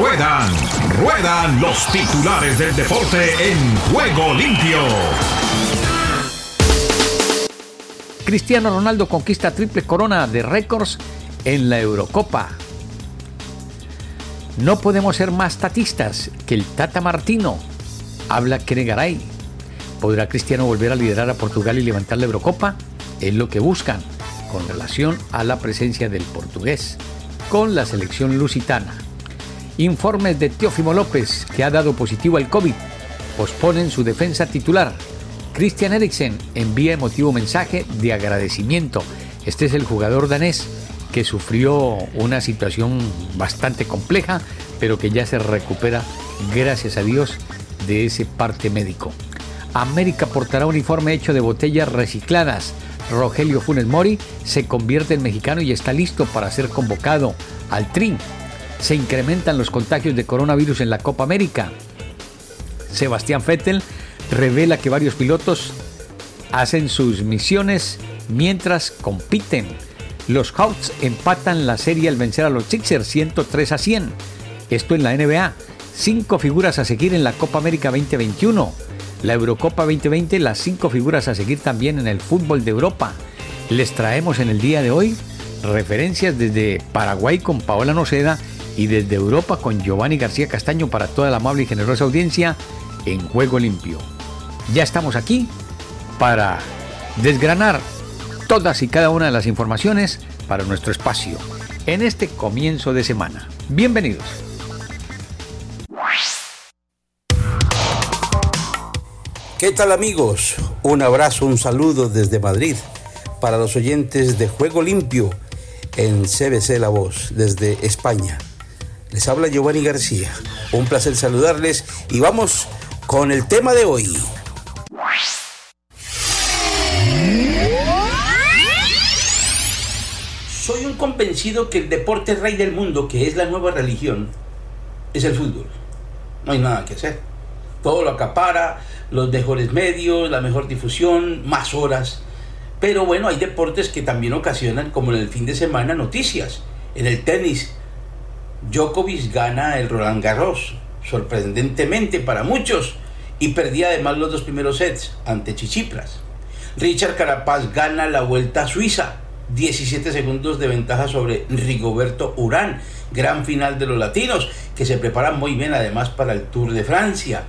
Ruedan, ruedan los titulares del deporte en juego limpio. Cristiano Ronaldo conquista triple corona de récords en la Eurocopa. No podemos ser más tatistas que el Tata Martino. Habla Kenegaray. ¿Podrá Cristiano volver a liderar a Portugal y levantar la Eurocopa? Es lo que buscan con relación a la presencia del portugués con la selección lusitana. Informes de Teófimo López, que ha dado positivo al COVID, posponen su defensa titular. Christian Eriksen envía emotivo mensaje de agradecimiento. Este es el jugador danés que sufrió una situación bastante compleja, pero que ya se recupera, gracias a Dios, de ese parte médico. América portará un uniforme hecho de botellas recicladas. Rogelio Funes Mori se convierte en mexicano y está listo para ser convocado al TRI. Se incrementan los contagios de coronavirus en la Copa América. Sebastián Vettel revela que varios pilotos hacen sus misiones mientras compiten. Los Hawks empatan la serie al vencer a los Sixers 103 a 100. Esto en la NBA. Cinco figuras a seguir en la Copa América 2021 la Eurocopa 2020, las cinco figuras a seguir también en el fútbol de Europa. Les traemos en el día de hoy referencias desde Paraguay con Paola Noceda y desde Europa con Giovanni García Castaño para toda la amable y generosa audiencia en Juego Limpio. Ya estamos aquí para desgranar todas y cada una de las informaciones para nuestro espacio en este comienzo de semana. Bienvenidos. ¿Qué tal amigos? Un abrazo, un saludo desde Madrid para los oyentes de Juego Limpio en CBC La Voz desde España. Les habla Giovanni García. Un placer saludarles y vamos con el tema de hoy. Soy un convencido que el deporte rey del mundo, que es la nueva religión, es el fútbol. No hay nada que hacer. Todo lo acapara, los mejores medios, la mejor difusión, más horas. Pero bueno, hay deportes que también ocasionan, como en el fin de semana, noticias. En el tenis, Djokovic gana el Roland Garros, sorprendentemente para muchos, y perdía además los dos primeros sets ante Chichipras. Richard Carapaz gana la Vuelta a Suiza, 17 segundos de ventaja sobre Rigoberto Urán, gran final de los latinos, que se preparan muy bien además para el Tour de Francia.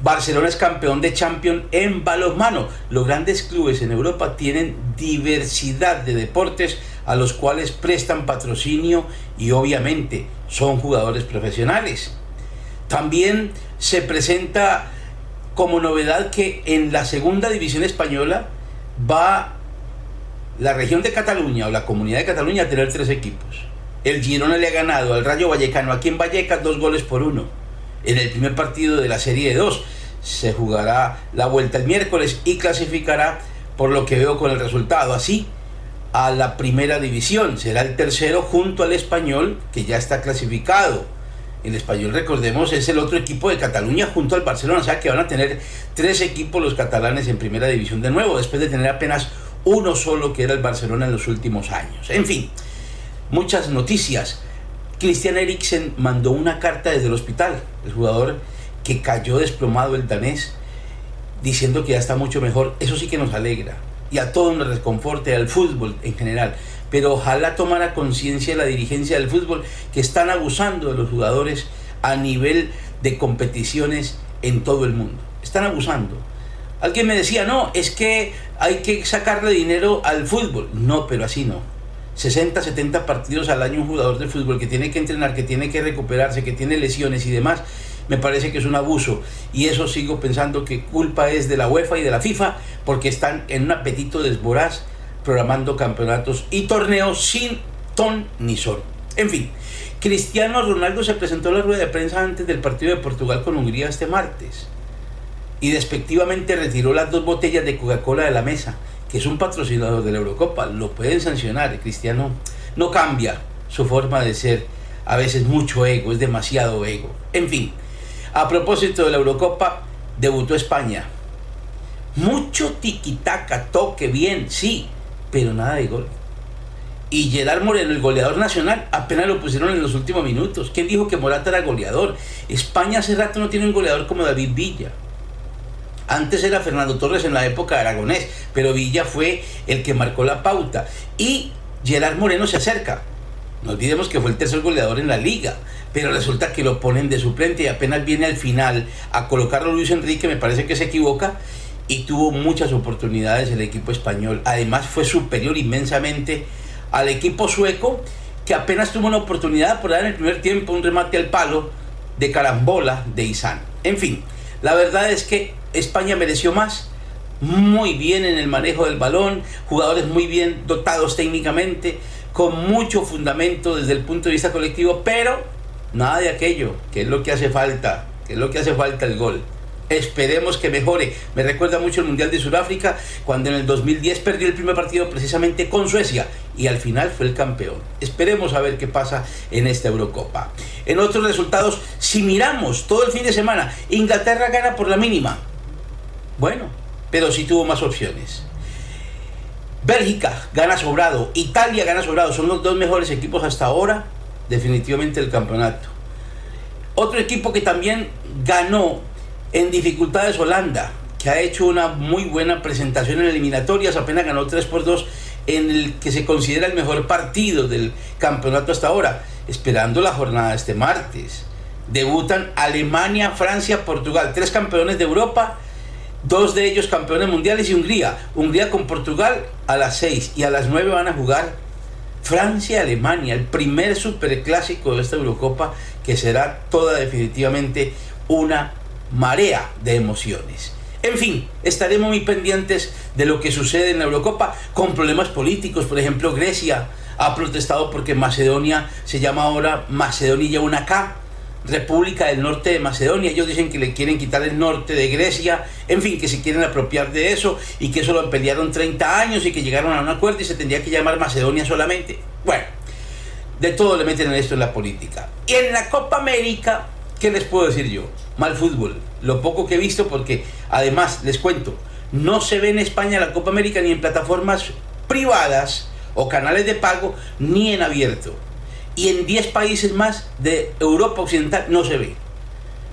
Barcelona es campeón de Champions en balonmano. Los grandes clubes en Europa tienen diversidad de deportes a los cuales prestan patrocinio y obviamente son jugadores profesionales. También se presenta como novedad que en la segunda división española va la región de Cataluña o la comunidad de Cataluña a tener tres equipos. El Girona le ha ganado al Rayo Vallecano aquí en Vallecas dos goles por uno en el primer partido de la serie de dos. Se jugará la vuelta el miércoles y clasificará por lo que veo con el resultado. Así, a la primera división. Será el tercero junto al español que ya está clasificado. El español, recordemos, es el otro equipo de Cataluña junto al Barcelona. O sea que van a tener tres equipos los catalanes en primera división de nuevo, después de tener apenas uno solo que era el Barcelona en los últimos años. En fin, muchas noticias. Christian Eriksen mandó una carta desde el hospital, el jugador que cayó desplomado el danés, diciendo que ya está mucho mejor. Eso sí que nos alegra y a todos nos reconforte, al fútbol en general. Pero ojalá tomara conciencia la dirigencia del fútbol que están abusando de los jugadores a nivel de competiciones en todo el mundo. Están abusando. Alguien me decía, no, es que hay que sacarle dinero al fútbol. No, pero así no 60, 70 partidos al año un jugador de fútbol que tiene que entrenar, que tiene que recuperarse, que tiene lesiones y demás, me parece que es un abuso. Y eso sigo pensando que culpa es de la UEFA y de la FIFA porque están en un apetito desvoraz programando campeonatos y torneos sin ton ni sol. En fin, Cristiano Ronaldo se presentó en la rueda de prensa antes del partido de Portugal con Hungría este martes y despectivamente retiró las dos botellas de Coca-Cola de la mesa que es un patrocinador de la Eurocopa, lo pueden sancionar. Cristiano no cambia su forma de ser. A veces mucho ego, es demasiado ego. En fin, a propósito de la Eurocopa, debutó España. Mucho tiquitaca, toque bien, sí, pero nada de gol. Y Gerard Moreno, el goleador nacional, apenas lo pusieron en los últimos minutos. ¿Quién dijo que Morata era goleador? España hace rato no tiene un goleador como David Villa. Antes era Fernando Torres en la época de Aragonés, pero Villa fue el que marcó la pauta. Y Gerard Moreno se acerca. No olvidemos que fue el tercer goleador en la liga, pero resulta que lo ponen de suplente y apenas viene al final a colocarlo Luis Enrique, me parece que se equivoca y tuvo muchas oportunidades el equipo español. Además fue superior inmensamente al equipo sueco que apenas tuvo una oportunidad por dar en el primer tiempo un remate al palo de carambola de Isán. En fin, la verdad es que España mereció más, muy bien en el manejo del balón, jugadores muy bien dotados técnicamente, con mucho fundamento desde el punto de vista colectivo, pero nada de aquello, que es lo que hace falta, que es lo que hace falta el gol. Esperemos que mejore. Me recuerda mucho el Mundial de Sudáfrica, cuando en el 2010 perdió el primer partido precisamente con Suecia y al final fue el campeón. Esperemos a ver qué pasa en esta Eurocopa. En otros resultados, si miramos todo el fin de semana, Inglaterra gana por la mínima. Bueno, pero sí tuvo más opciones. Bélgica gana sobrado, Italia gana sobrado, son los dos mejores equipos hasta ahora, definitivamente el campeonato. Otro equipo que también ganó en dificultades Holanda, que ha hecho una muy buena presentación en eliminatorias, apenas ganó 3 por 2 en el que se considera el mejor partido del campeonato hasta ahora, esperando la jornada este martes. Debutan Alemania, Francia, Portugal, tres campeones de Europa, dos de ellos campeones mundiales y Hungría. Hungría con Portugal a las 6 y a las 9 van a jugar Francia, Alemania, el primer superclásico de esta Eurocopa que será toda definitivamente una marea de emociones. En fin, estaremos muy pendientes de lo que sucede en la Eurocopa con problemas políticos. Por ejemplo, Grecia ha protestado porque Macedonia se llama ahora Macedonia una K, República del Norte de Macedonia. Ellos dicen que le quieren quitar el norte de Grecia, en fin, que se quieren apropiar de eso y que eso lo pelearon 30 años y que llegaron a un acuerdo y se tendría que llamar Macedonia solamente. Bueno, de todo le meten en esto en la política. Y en la Copa América, ¿qué les puedo decir yo? Mal fútbol lo poco que he visto, porque además, les cuento, no se ve en España la Copa América ni en plataformas privadas o canales de pago, ni en abierto. Y en 10 países más de Europa Occidental no se ve.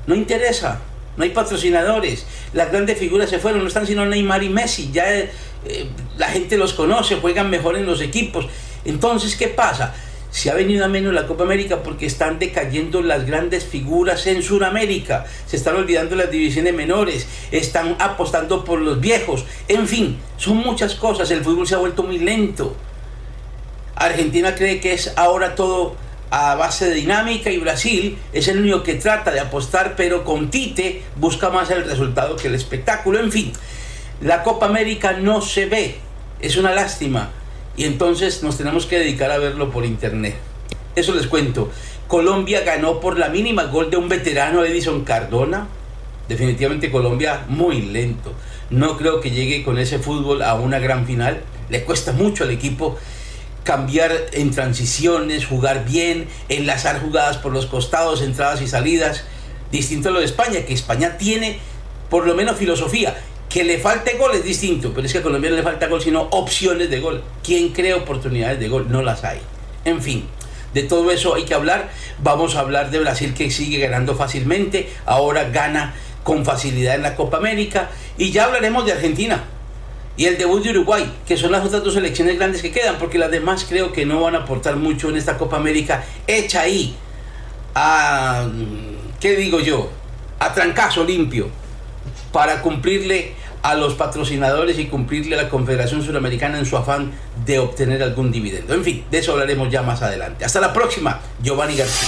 No interesa, no hay patrocinadores, las grandes figuras se fueron, no están sino Neymar y Messi, ya eh, la gente los conoce, juegan mejor en los equipos. Entonces, ¿qué pasa? se ha venido a menos la Copa América porque están decayendo las grandes figuras en Sudamérica, se están olvidando las divisiones menores, están apostando por los viejos, en fin, son muchas cosas, el fútbol se ha vuelto muy lento. Argentina cree que es ahora todo a base de dinámica y Brasil es el único que trata de apostar, pero con Tite busca más el resultado que el espectáculo. En fin, la Copa América no se ve, es una lástima y entonces nos tenemos que dedicar a verlo por internet. Eso les cuento. Colombia ganó por la mínima gol de un veterano Edison Cardona. Definitivamente Colombia muy lento. No creo que llegue con ese fútbol a una gran final. Le cuesta mucho al equipo cambiar en transiciones, jugar bien, enlazar jugadas por los costados, entradas y salidas. Distinto a lo de España, que España tiene por lo menos filosofía. Que le falte gol es distinto, pero es que a Colombia no le falta gol, sino opciones de gol. ¿Quién crea oportunidades de gol? No las hay. En fin, de todo eso hay que hablar. Vamos a hablar de Brasil que sigue ganando fácilmente, ahora gana con facilidad en la Copa América y ya hablaremos de Argentina y el debut de Uruguay, que son las otras dos selecciones grandes que quedan, porque las demás creo que no van a aportar mucho en esta Copa América hecha ahí a, ¿qué digo yo? A trancazo limpio para cumplirle a los patrocinadores y cumplirle a la Confederación Suramericana en su afán de obtener algún dividendo. En fin, de eso hablaremos ya más adelante. Hasta la próxima, Giovanni García.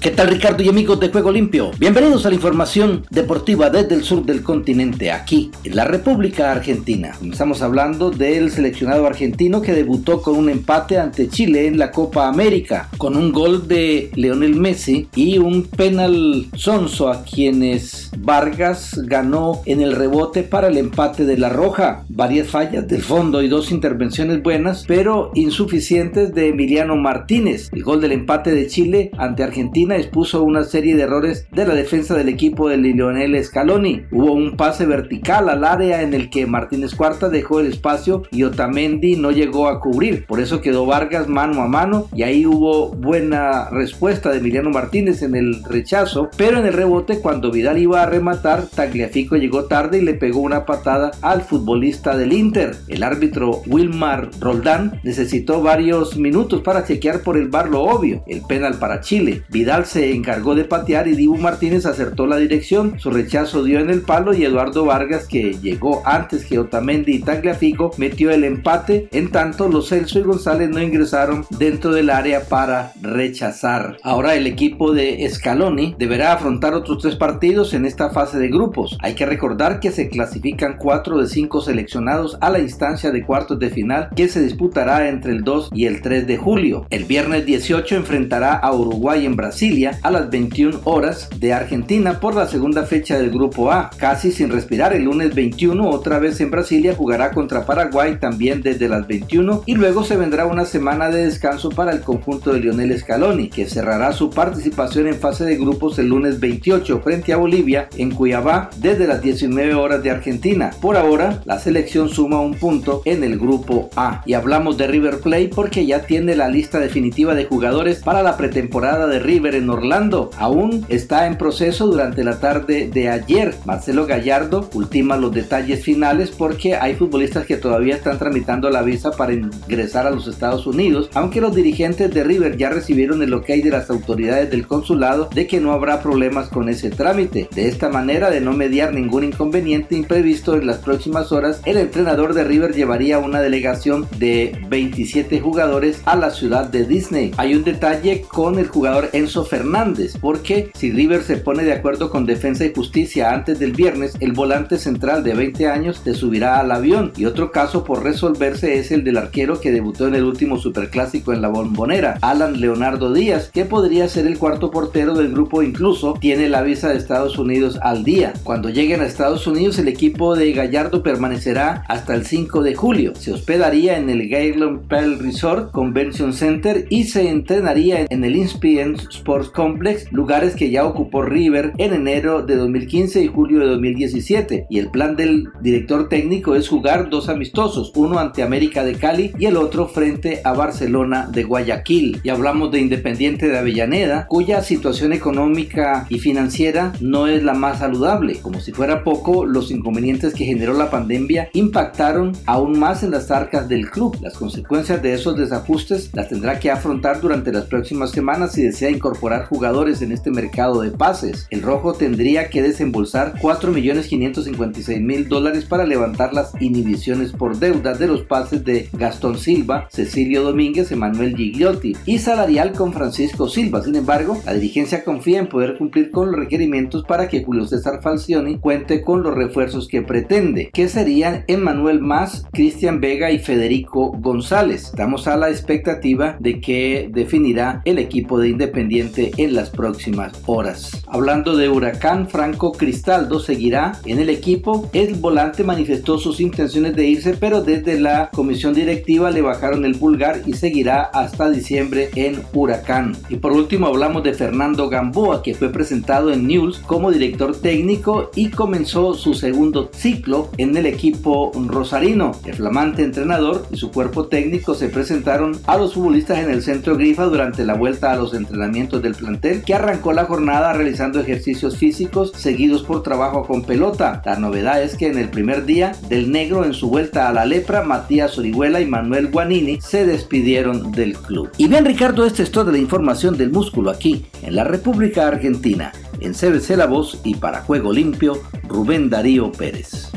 ¿Qué tal Ricardo y amigos de Juego Limpio? Bienvenidos a la información deportiva desde el sur del continente, aquí en la República Argentina. Estamos hablando del seleccionado argentino que debutó con un empate ante Chile en la Copa América, con un gol de Leonel Messi y un penal sonso a quienes Vargas ganó en el rebote para el empate de la Roja. Varias fallas del fondo y dos intervenciones buenas, pero insuficientes de Emiliano Martínez. El gol del empate de Chile ante Argentina expuso una serie de errores de la defensa del equipo de Lionel Scaloni. Hubo un pase vertical al área en el que Martínez Cuarta dejó el espacio y Otamendi no llegó a cubrir. Por eso quedó Vargas mano a mano y ahí hubo buena respuesta de Emiliano Martínez en el rechazo, pero en el rebote cuando Vidal iba a rematar, Tagliafico llegó tarde y le pegó una patada al futbolista del Inter. El árbitro Wilmar Roldán necesitó varios minutos para chequear por el bar lo obvio, el penal para Chile. Vidal se encargó de patear y Dibu Martínez acertó la dirección. Su rechazo dio en el palo y Eduardo Vargas, que llegó antes que Otamendi y Tagliafico, metió el empate. En tanto, los Celso y González no ingresaron dentro del área para rechazar. Ahora el equipo de Scaloni deberá afrontar otros tres partidos en esta fase de grupos. Hay que recordar que se clasifican cuatro de cinco seleccionados a la instancia de cuartos de final que se disputará entre el 2 y el 3 de julio. El viernes 18 enfrentará a Uruguay en Brasil a las 21 horas de Argentina por la segunda fecha del Grupo A. Casi sin respirar, el lunes 21 otra vez en Brasilia jugará contra Paraguay también desde las 21 y luego se vendrá una semana de descanso para el conjunto de Lionel Scaloni, que cerrará su participación en fase de grupos el lunes 28 frente a Bolivia en Cuiabá desde las 19 horas de Argentina. Por ahora, la selección suma un punto en el Grupo A. Y hablamos de River Plate porque ya tiene la lista definitiva de jugadores para la pretemporada de River en Orlando. Aún está en proceso durante la tarde de ayer. Marcelo Gallardo ultima los detalles finales porque hay futbolistas que todavía están tramitando la visa para ingresar a los Estados Unidos, aunque los dirigentes de River ya recibieron el ok de las autoridades del consulado de que no habrá problemas con ese trámite. De esta manera, de no mediar ningún inconveniente imprevisto en las próximas horas, el entrenador de River llevaría una delegación de 27 jugadores a la ciudad de Disney. Hay un detalle con el jugador Enzo Fernández, porque si River se pone de acuerdo con Defensa y Justicia antes del viernes, el volante central de 20 años se subirá al avión. Y otro caso por resolverse es el del arquero que debutó en el último superclásico en la bombonera, Alan Leonardo Díaz, que podría ser el cuarto portero del grupo, incluso tiene la visa de Estados Unidos al día. Cuando lleguen a Estados Unidos, el equipo de Gallardo permanecerá hasta el 5 de julio. Se hospedaría en el Gaylon Pearl Resort Convention Center y se entrenaría en el Inspian Sport Complex, lugares que ya ocupó River en enero de 2015 y julio de 2017. Y el plan del director técnico es jugar dos amistosos, uno ante América de Cali y el otro frente a Barcelona de Guayaquil. Y hablamos de Independiente de Avellaneda, cuya situación económica y financiera no es la más saludable. Como si fuera poco, los inconvenientes que generó la pandemia impactaron aún más en las arcas del club. Las consecuencias de esos desajustes las tendrá que afrontar durante las próximas semanas si desea incorporar jugadores en este mercado de pases. El rojo tendría que desembolsar 4.556.000 dólares para levantar las inhibiciones por deuda de los pases de Gastón Silva, Cecilio Domínguez, Emanuel Gigliotti y salarial con Francisco Silva. Sin embargo, la dirigencia confía en poder cumplir con los requerimientos para que Julio César Falcioni cuente con los refuerzos que pretende, que serían Emanuel Más, Cristian Vega y Federico González. Estamos a la expectativa de que definirá el equipo de Independiente en las próximas horas. Hablando de Huracán, Franco Cristaldo seguirá en el equipo. El volante manifestó sus intenciones de irse, pero desde la comisión directiva le bajaron el pulgar y seguirá hasta diciembre en Huracán. Y por último hablamos de Fernando Gamboa, que fue presentado en News como director técnico y comenzó su segundo ciclo en el equipo rosarino. El flamante entrenador y su cuerpo técnico se presentaron a los futbolistas en el centro Grifa durante la vuelta a los entrenamientos de el plantel que arrancó la jornada realizando ejercicios físicos seguidos por trabajo con pelota. La novedad es que en el primer día del negro en su vuelta a la lepra, Matías Orihuela y Manuel Guanini se despidieron del club. Y bien Ricardo, esta es toda la información del músculo aquí en la República Argentina. En CBC La Voz y para Juego Limpio, Rubén Darío Pérez.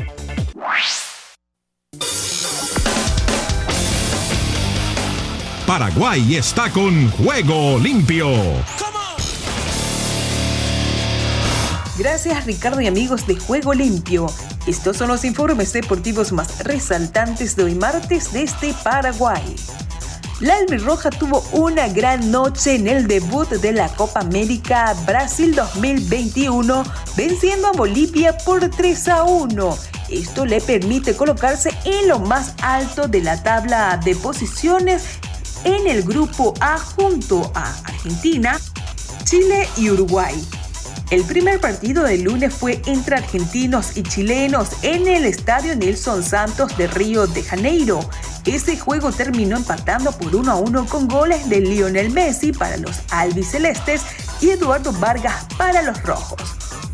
Paraguay está con Juego Limpio. Gracias Ricardo y amigos de Juego Limpio. Estos son los informes deportivos más resaltantes de hoy martes desde Paraguay. La Albirroja tuvo una gran noche en el debut de la Copa América Brasil 2021, venciendo a Bolivia por 3 a 1. Esto le permite colocarse en lo más alto de la tabla de posiciones en el grupo A junto a Argentina, Chile y Uruguay. El primer partido del lunes fue entre argentinos y chilenos en el Estadio Nelson Santos de Río de Janeiro. Ese juego terminó empatando por 1 a 1 con goles de Lionel Messi para los albicelestes y Eduardo Vargas para los rojos.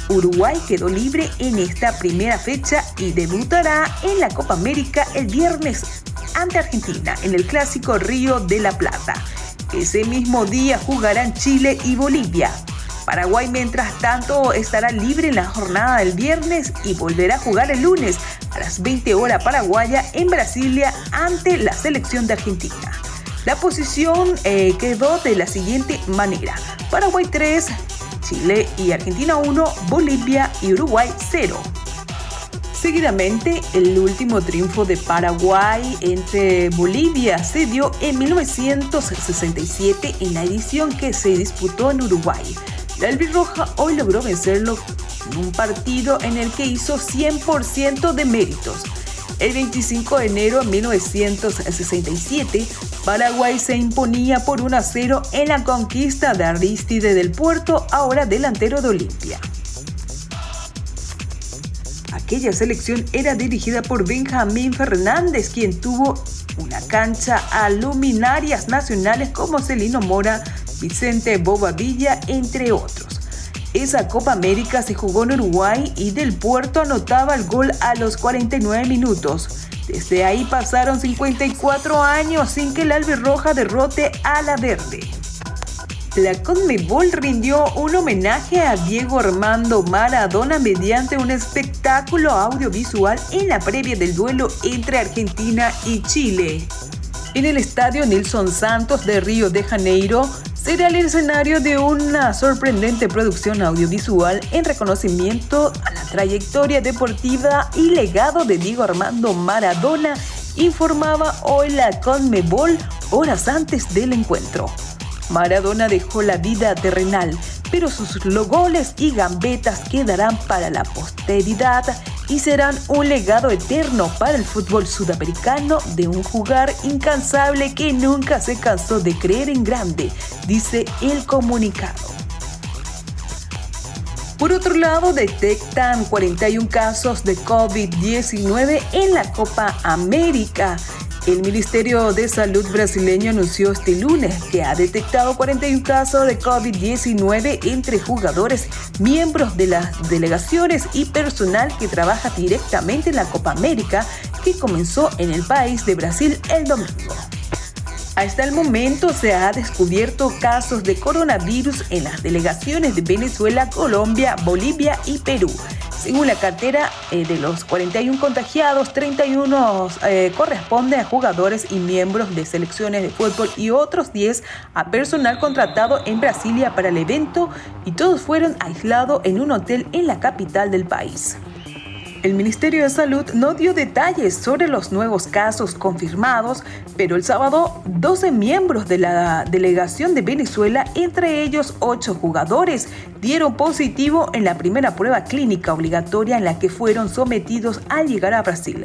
Uruguay quedó libre en esta primera fecha y debutará en la Copa América el viernes ante Argentina en el clásico Río de la Plata. Ese mismo día jugarán Chile y Bolivia. Paraguay, mientras tanto, estará libre en la jornada del viernes y volverá a jugar el lunes a las 20 horas paraguaya en Brasilia ante la selección de Argentina. La posición eh, quedó de la siguiente manera. Paraguay 3, Chile y Argentina 1, Bolivia y Uruguay 0. Seguidamente, el último triunfo de Paraguay entre Bolivia se dio en 1967 en la edición que se disputó en Uruguay. La albirroja hoy logró vencerlo en un partido en el que hizo 100% de méritos. El 25 de enero de 1967, Paraguay se imponía por 1 a 0 en la conquista de Aristide del Puerto, ahora delantero de Olimpia. Aquella selección era dirigida por Benjamín Fernández, quien tuvo una cancha a luminarias nacionales como Celino Mora, Vicente Bobadilla, entre otros. Esa Copa América se jugó en Uruguay y Del Puerto anotaba el gol a los 49 minutos. Desde ahí pasaron 54 años sin que el albirroja derrote a la verde. La Conmebol rindió un homenaje a Diego Armando Maradona mediante un espectáculo audiovisual en la previa del duelo entre Argentina y Chile. En el estadio Nilson Santos de Río de Janeiro, será el escenario de una sorprendente producción audiovisual en reconocimiento a la trayectoria deportiva y legado de Diego Armando Maradona, informaba hoy la Conmebol horas antes del encuentro. Maradona dejó la vida terrenal, pero sus goles y gambetas quedarán para la posteridad y serán un legado eterno para el fútbol sudamericano de un jugar incansable que nunca se cansó de creer en grande, dice el comunicado. Por otro lado, detectan 41 casos de COVID-19 en la Copa América. El Ministerio de Salud brasileño anunció este lunes que ha detectado 41 casos de COVID-19 entre jugadores, miembros de las delegaciones y personal que trabaja directamente en la Copa América que comenzó en el país de Brasil el domingo. Hasta el momento se ha descubierto casos de coronavirus en las delegaciones de Venezuela, Colombia, Bolivia y Perú. Según la cartera eh, de los 41 contagiados, 31 eh, corresponden a jugadores y miembros de selecciones de fútbol y otros 10 a personal contratado en Brasilia para el evento y todos fueron aislados en un hotel en la capital del país. El Ministerio de Salud no dio detalles sobre los nuevos casos confirmados, pero el sábado 12 miembros de la delegación de Venezuela, entre ellos 8 jugadores, dieron positivo en la primera prueba clínica obligatoria en la que fueron sometidos al llegar a Brasil.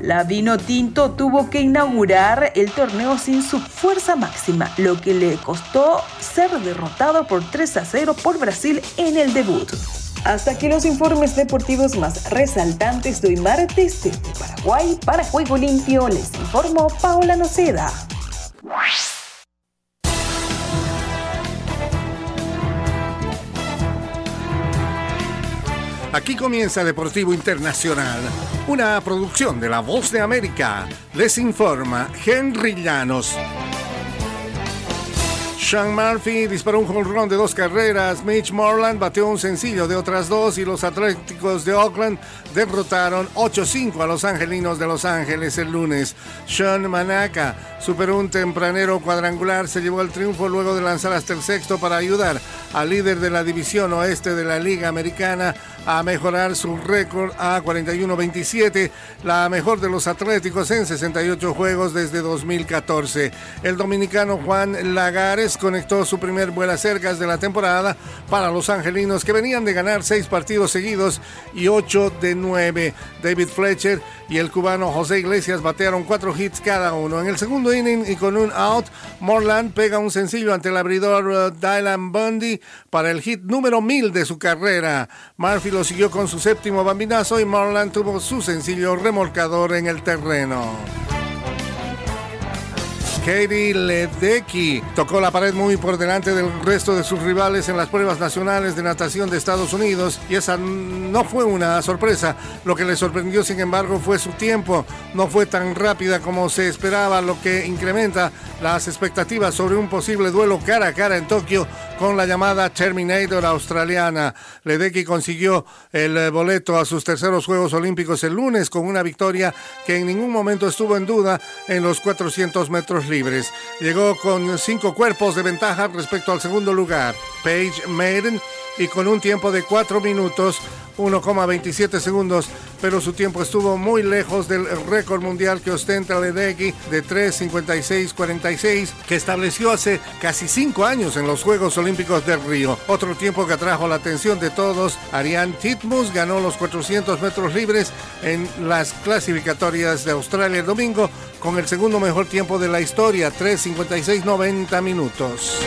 La Vino Tinto tuvo que inaugurar el torneo sin su fuerza máxima, lo que le costó ser derrotado por 3 a 0 por Brasil en el debut. Hasta aquí los informes deportivos más resaltantes de hoy martes desde Paraguay para Juego Limpio. Les informó Paola Noceda. Aquí comienza Deportivo Internacional, una producción de La Voz de América. Les informa Henry Llanos. Sean Murphy disparó un home de dos carreras. Mitch Morland bateó un sencillo de otras dos y los Atléticos de Oakland derrotaron 8-5 a los Angelinos de Los Ángeles el lunes. Sean Manaka superó un tempranero cuadrangular, se llevó el triunfo luego de lanzar hasta el sexto para ayudar al líder de la división oeste de la Liga Americana a mejorar su récord a 41-27, la mejor de los Atléticos en 68 juegos desde 2014. El dominicano Juan Lagares conectó su primer vuela cercas de la temporada para los angelinos que venían de ganar seis partidos seguidos y ocho de nueve. David Fletcher y el cubano José Iglesias batearon cuatro hits cada uno. En el segundo inning y con un out, Morland pega un sencillo ante el abridor uh, Dylan Bundy para el hit número mil de su carrera. Murphy lo siguió con su séptimo bambinazo y Morland tuvo su sencillo remolcador en el terreno. Katie Ledecky tocó la pared muy por delante del resto de sus rivales en las pruebas nacionales de natación de Estados Unidos y esa no fue una sorpresa. Lo que le sorprendió, sin embargo, fue su tiempo. No fue tan rápida como se esperaba, lo que incrementa las expectativas sobre un posible duelo cara a cara en Tokio con la llamada Terminator australiana. Ledecky consiguió el eh, boleto a sus terceros Juegos Olímpicos el lunes con una victoria que en ningún momento estuvo en duda en los 400 metros libres. Llegó con cinco cuerpos de ventaja respecto al segundo lugar. Paige Maiden y con un tiempo de 4 minutos 1,27 segundos, pero su tiempo estuvo muy lejos del récord mundial que ostenta Ledecky de 3.56.46 que estableció hace casi 5 años en los Juegos Olímpicos del Río. Otro tiempo que atrajo la atención de todos, Ariane Titmus ganó los 400 metros libres en las clasificatorias de Australia el domingo con el segundo mejor tiempo de la historia, 3.56.90 minutos.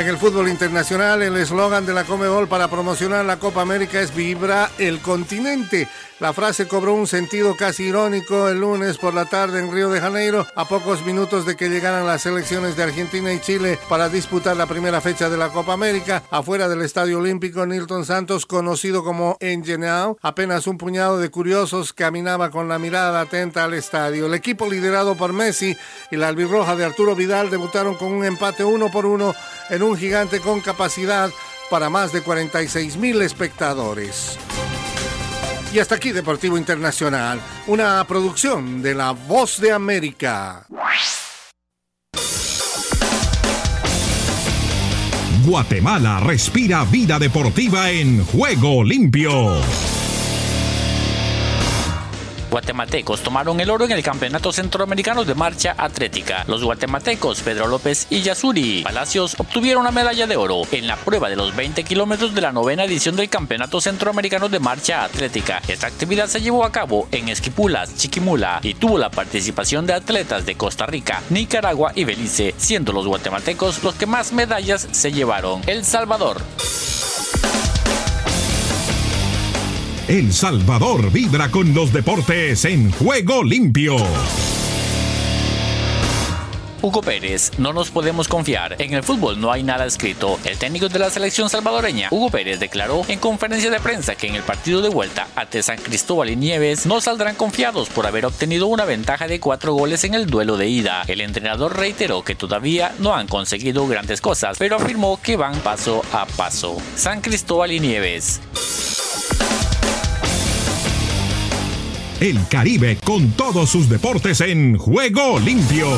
En el fútbol internacional, el eslogan de la Comebol para promocionar la Copa América es Vibra el continente. La frase cobró un sentido casi irónico el lunes por la tarde en Río de Janeiro, a pocos minutos de que llegaran las elecciones de Argentina y Chile para disputar la primera fecha de la Copa América. Afuera del Estadio Olímpico, Nilton Santos, conocido como Engenao, apenas un puñado de curiosos caminaba con la mirada atenta al estadio. El equipo liderado por Messi y la albirroja de Arturo Vidal debutaron con un empate uno por uno en un gigante con capacidad para más de 46 mil espectadores. Y hasta aquí Deportivo Internacional, una producción de La Voz de América. Guatemala respira vida deportiva en juego limpio guatemaltecos tomaron el oro en el Campeonato Centroamericano de Marcha Atlética. Los guatemaltecos Pedro López y Yasuri Palacios obtuvieron una medalla de oro en la prueba de los 20 kilómetros de la novena edición del Campeonato Centroamericano de Marcha Atlética. Esta actividad se llevó a cabo en Esquipulas, Chiquimula y tuvo la participación de atletas de Costa Rica, Nicaragua y Belice, siendo los guatemaltecos los que más medallas se llevaron. El Salvador. El Salvador vibra con los deportes en juego limpio. Hugo Pérez, no nos podemos confiar. En el fútbol no hay nada escrito. El técnico de la selección salvadoreña, Hugo Pérez, declaró en conferencia de prensa que en el partido de vuelta ante San Cristóbal y Nieves no saldrán confiados por haber obtenido una ventaja de cuatro goles en el duelo de ida. El entrenador reiteró que todavía no han conseguido grandes cosas, pero afirmó que van paso a paso. San Cristóbal y Nieves. El Caribe con todos sus deportes en juego limpio.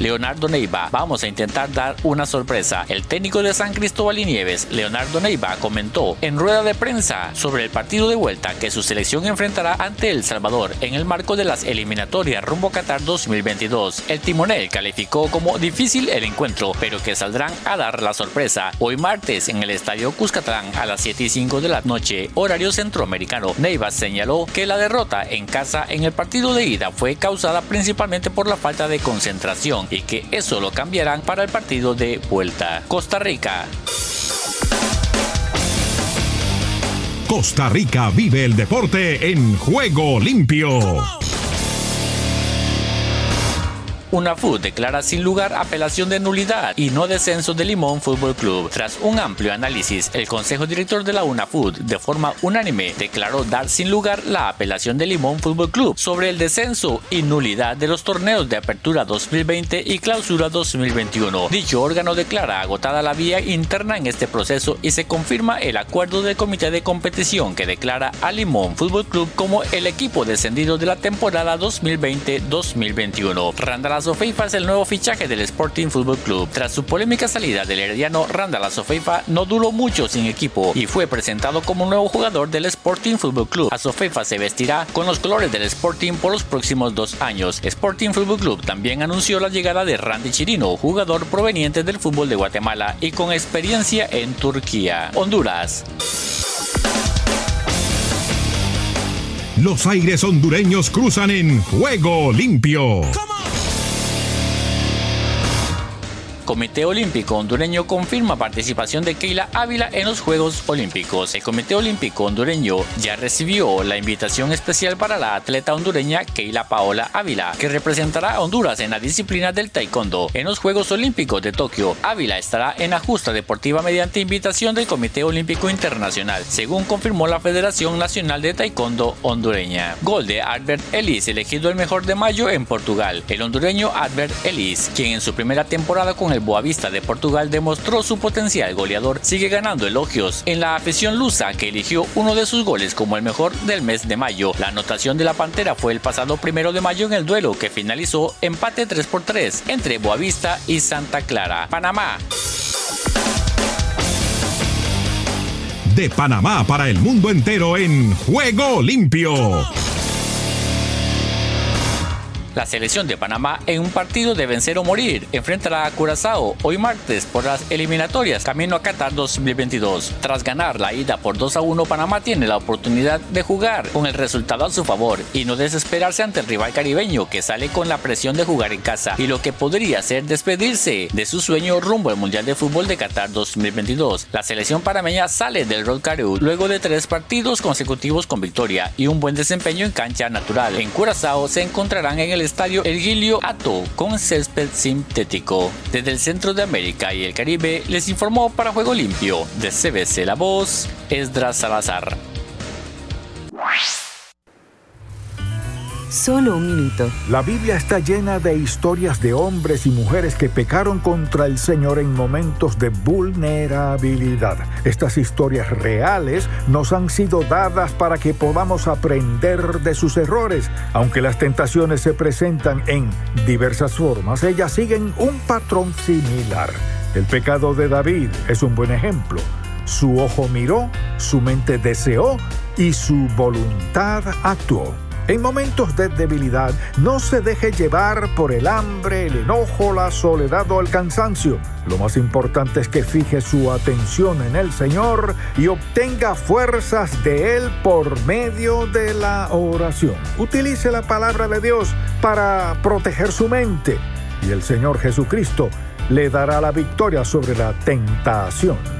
Leonardo Neiva. Vamos a intentar dar una sorpresa. El técnico de San Cristóbal y Nieves, Leonardo Neiva, comentó en rueda de prensa sobre el partido de vuelta que su selección enfrentará ante El Salvador en el marco de las eliminatorias rumbo a Qatar 2022. El timonel calificó como difícil el encuentro, pero que saldrán a dar la sorpresa. Hoy martes en el estadio Cuscatlán a las 7 y 5 de la noche, horario centroamericano. Neiva señaló que la derrota en casa en el partido de ida fue causada principalmente por la falta de concentración y que eso lo cambiarán para el partido de vuelta. Costa Rica. Costa Rica vive el deporte en juego limpio. UNAFUT declara sin lugar apelación de nulidad y no descenso de Limón Fútbol Club. Tras un amplio análisis, el Consejo Director de la UNAFUT, de forma unánime, declaró dar sin lugar la apelación de Limón Fútbol Club sobre el descenso y nulidad de los torneos de apertura 2020 y clausura 2021. Dicho órgano declara agotada la vía interna en este proceso y se confirma el acuerdo del comité de competición que declara a Limón Fútbol Club como el equipo descendido de la temporada 2020-2021. Randall Feifa es el nuevo fichaje del Sporting Fútbol Club. Tras su polémica salida del herediano, Randall Azofeifa no duró mucho sin equipo y fue presentado como nuevo jugador del Sporting Fútbol Club. Azofeifa se vestirá con los colores del Sporting por los próximos dos años. Sporting Fútbol Club también anunció la llegada de Randy Chirino, jugador proveniente del fútbol de Guatemala y con experiencia en Turquía. Honduras. Los aires hondureños cruzan en juego limpio. Comité Olímpico Hondureño confirma participación de Keila Ávila en los Juegos Olímpicos. El Comité Olímpico Hondureño ya recibió la invitación especial para la atleta hondureña Keila Paola Ávila, que representará a Honduras en la disciplina del taekwondo. En los Juegos Olímpicos de Tokio, Ávila estará en la justa deportiva mediante invitación del Comité Olímpico Internacional, según confirmó la Federación Nacional de Taekwondo hondureña. Gol de Albert Ellis, elegido el mejor de mayo en Portugal. El hondureño Albert Ellis, quien en su primera temporada con el Boavista de Portugal demostró su potencial goleador, sigue ganando elogios en la afición lusa que eligió uno de sus goles como el mejor del mes de mayo. La anotación de la Pantera fue el pasado primero de mayo en el duelo que finalizó empate 3 por 3 entre Boavista y Santa Clara. Panamá. De Panamá para el mundo entero en Juego Limpio. La selección de Panamá en un partido de vencer o morir enfrentará a Curazao hoy martes por las eliminatorias camino a Qatar 2022. Tras ganar la ida por 2 a 1, Panamá tiene la oportunidad de jugar con el resultado a su favor y no desesperarse ante el rival caribeño que sale con la presión de jugar en casa y lo que podría ser despedirse de su sueño rumbo al Mundial de Fútbol de Qatar 2022. La selección panameña sale del Road Carew luego de tres partidos consecutivos con victoria y un buen desempeño en cancha natural. En Curazao se encontrarán en el estadio Ergilio Ato con césped sintético. Desde el centro de América y el Caribe les informó para Juego Limpio de CBC La Voz, Esdras Salazar. Solo un minuto. La Biblia está llena de historias de hombres y mujeres que pecaron contra el Señor en momentos de vulnerabilidad. Estas historias reales nos han sido dadas para que podamos aprender de sus errores. Aunque las tentaciones se presentan en diversas formas, ellas siguen un patrón similar. El pecado de David es un buen ejemplo. Su ojo miró, su mente deseó y su voluntad actuó. En momentos de debilidad, no se deje llevar por el hambre, el enojo, la soledad o el cansancio. Lo más importante es que fije su atención en el Señor y obtenga fuerzas de Él por medio de la oración. Utilice la palabra de Dios para proteger su mente y el Señor Jesucristo le dará la victoria sobre la tentación.